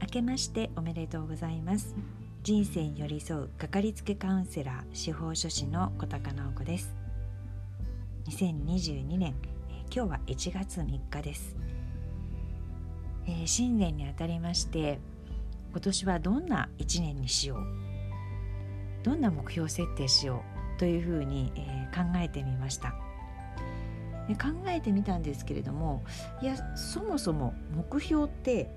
明けましておめでとうございます。人生に寄り添うかかりつけカウンセラー司法書士の小高直子です。2022年、え、今日は1月3日です、えー、新年にあたりまして今年はどんな1年にしようどんな目標設定しようというふうに、えー、考えてみました。考えてみたんですけれどもいやそもそも目標って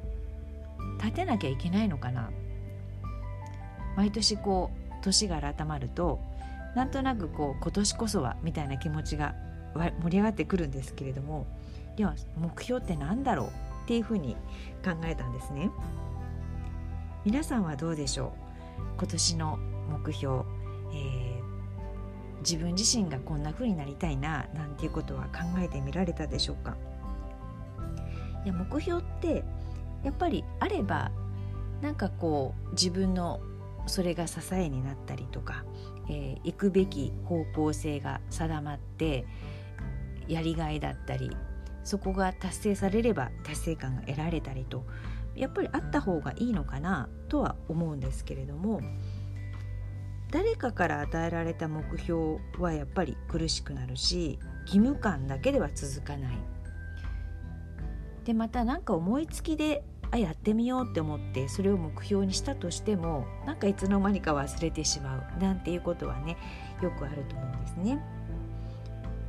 立てなきゃいけないのかな？毎年こう年が改まるとなんとなくこう今年こそはみたいな気持ちが盛り上がってくるんですけれどもでは目標って何だろうっていうふうに考えたんですね。皆さんはどうでしょう？今年の目標、えー、自分自身がこんな風になりたいななんていうことは考えてみられたでしょうか。いや目標ってやっぱりあればなんかこう自分のそれが支えになったりとか、えー、行くべき方向性が定まってやりがいだったりそこが達成されれば達成感が得られたりとやっぱりあった方がいいのかなとは思うんですけれども誰かから与えられた目標はやっぱり苦しくなるし義務感だけでは続かないでまた何か思いつきであやってみようって思ってそれを目標にしたとしてもなんかいつの間にか忘れてしまうなんていうことはねよくあると思うんですね。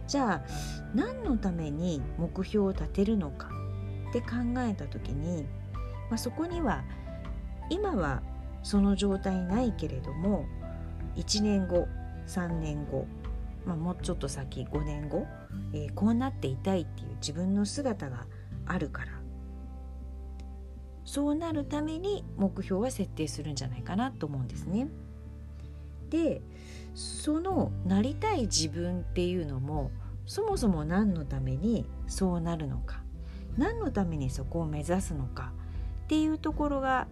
じゃあ何のために目標を立てるのかって考えた時に、まあ、そこには今はその状態ないけれども1年後3年後、まあ、もうちょっと先5年後、えー、こうなっていたいっていう自分の姿があるからそうなるために目標は設定するんじゃないかなと思うんですね。でそのなりたい自分っていうのもそもそも何のためにそうなるのか何のためにそこを目指すのかっていうところが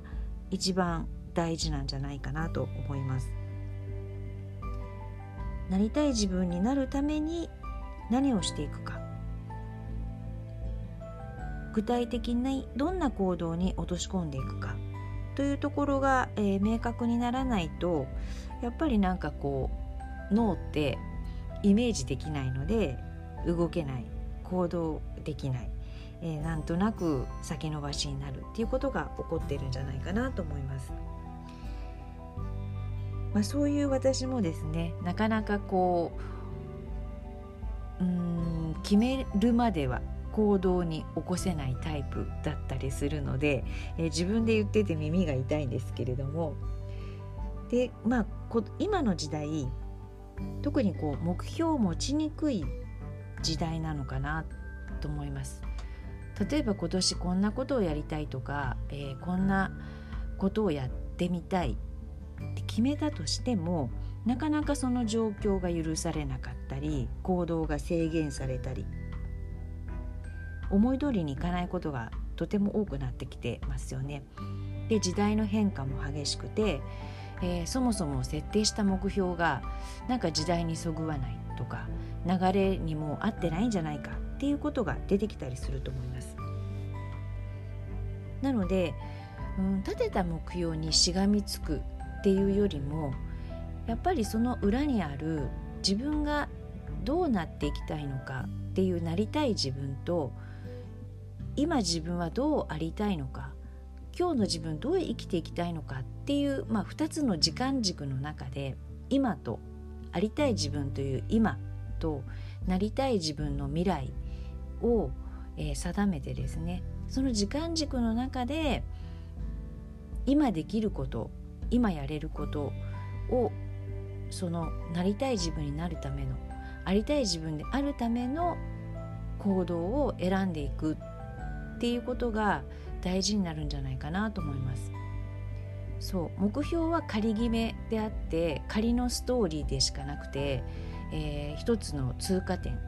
一番大事なんじゃないかなと思います。なりたい自分になるために何をしていくか。具体的にどんな行動に落とし込んでいくか。というところが、えー、明確にならないとやっぱりなんかこう脳ってイメージできないので動けない。行動できない、えー、なんとなく先延ばしになるっていうことが起こってるんじゃないかなと思います。まあ、そういう私もですねなかなかこううん決めるまでは行動に起こせないタイプだったりするので、えー、自分で言ってて耳が痛いんですけれどもでまあ今の時代特にこう目標を持ちにくい時代なのかなと思います。例えば今年こんなことをやりたいとか、えー、こんなことをやってみたいって決めたとしてもなかなかその状況が許されなかったり行動が制限されたり思い通りにいかないことがとても多くなってきてますよね。で時代の変化も激しくて、えー、そもそも設定した目標がなんか時代にそぐわないとか流れにも合ってないんじゃないかっていうことが出てきたりすると思います。なので、うん、立てた目標にしがみつくっていうよりもやっぱりその裏にある自分がどうなっていきたいのかっていうなりたい自分と今自分はどうありたいのか今日の自分どう生きていきたいのかっていう、まあ、2つの時間軸の中で今とありたい自分という今となりたい自分の未来を、えー、定めてですねその時間軸の中で今できること今やれることをそのなりたい自分になるためのありたい自分であるための行動を選んでいくっていうことが大事になるんじゃないかなと思います。そう目標は仮決めであって仮のストーリーでしかなくて、えー、一つの通過点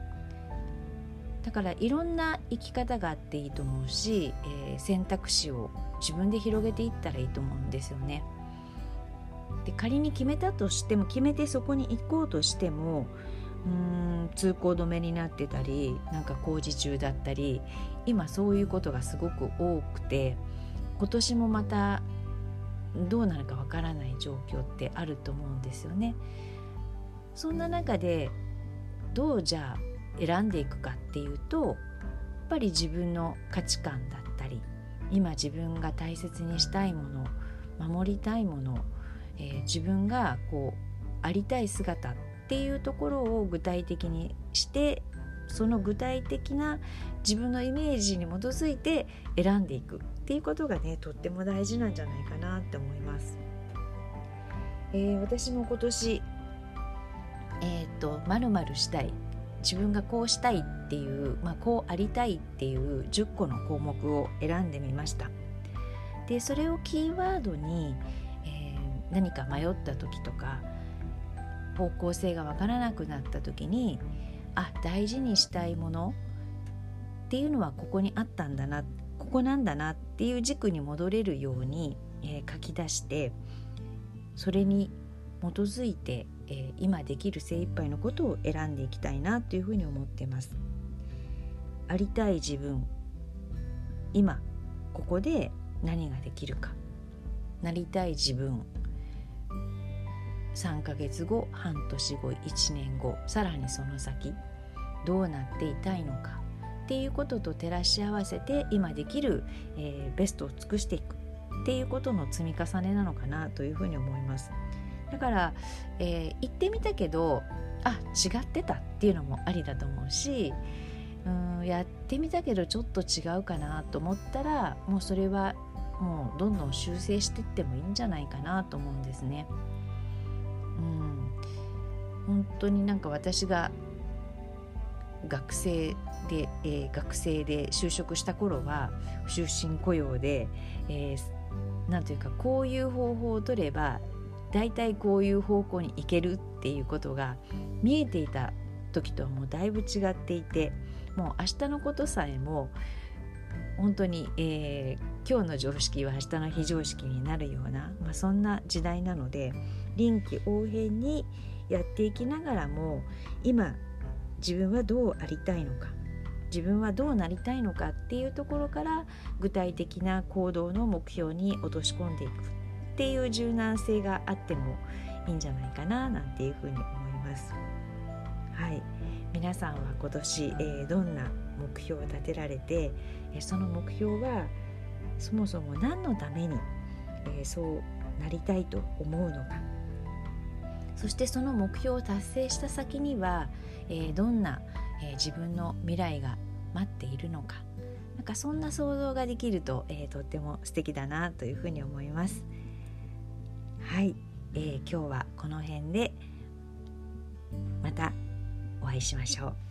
だからいろんな生き方があっていいと思うし、えー、選択肢を自分で広げていったらいいと思うんですよね。で仮に決めたとしても決めてそこに行こうとしてもうん通行止めになってたりなんか工事中だったり今そういうことがすごく多くて今年もまたどうなるかわからない状況ってあると思うんですよね。そんな中でどうじゃあ選んでいくかっていうとやっぱり自分の価値観だったり今自分が大切にしたいもの守りたいもの、えー、自分がこうありたい姿っていうところを具体的にしてその具体的な自分のイメージに基づいて選んでいくっていうことがねとっても大事なんじゃないかなって思います。えー、私も今年えっ、ー、とまるしたい自分がこうしたいっていう、まあ、こうありたいっていう10個の項目を選んでみましたでそれをキーワードに、何か迷った時とか方向性がわからなくなった時にあ大事にしたいものっていうのはここにあったんだなここなんだなっていう軸に戻れるように、えー、書き出してそれに基づいてえー、今できる精一杯のことを選んでいきたいなというふうに思ってます。ありたい自分今ここで何ができるかなりたい自分3ヶ月後半年後1年後さらにその先どうなっていたいのかっていうことと照らし合わせて今できる、えー、ベストを尽くしていくっていうことの積み重ねなのかなというふうに思います。だから、えー、行ってみたけどあ違ってたっていうのもありだと思うしうんやってみたけどちょっと違うかなと思ったらもうそれはもうどんどん修正していってもいいんじゃないかなと思うんですね。うん。本当になんか私が学生で、えー、学生で就職した頃は終身雇用で、えー、なんというかこういう方法を取れば大体こういう方向に行けるっていうことが見えていた時とはもうだいぶ違っていてもう明日のことさえも本当に、えー、今日の常識は明日の非常識になるような、まあ、そんな時代なので臨機応変にやっていきながらも今自分はどうありたいのか自分はどうなりたいのかっていうところから具体的な行動の目標に落とし込んでいくっていう柔軟性があってもいいんじゃないかななんていうふうに思います。はい皆さんは今年、えー、どんな目標を立てられて、えー、その目標はそもそも何のために、えー、そうなりたいと思うのかそしてその目標を達成した先には、えどんな、え自分の未来が待っているのかなんかそんな想像ができると、えとっても素敵だなというふうに思います。はい、えー、今日はこの辺でまたお会いしましょう。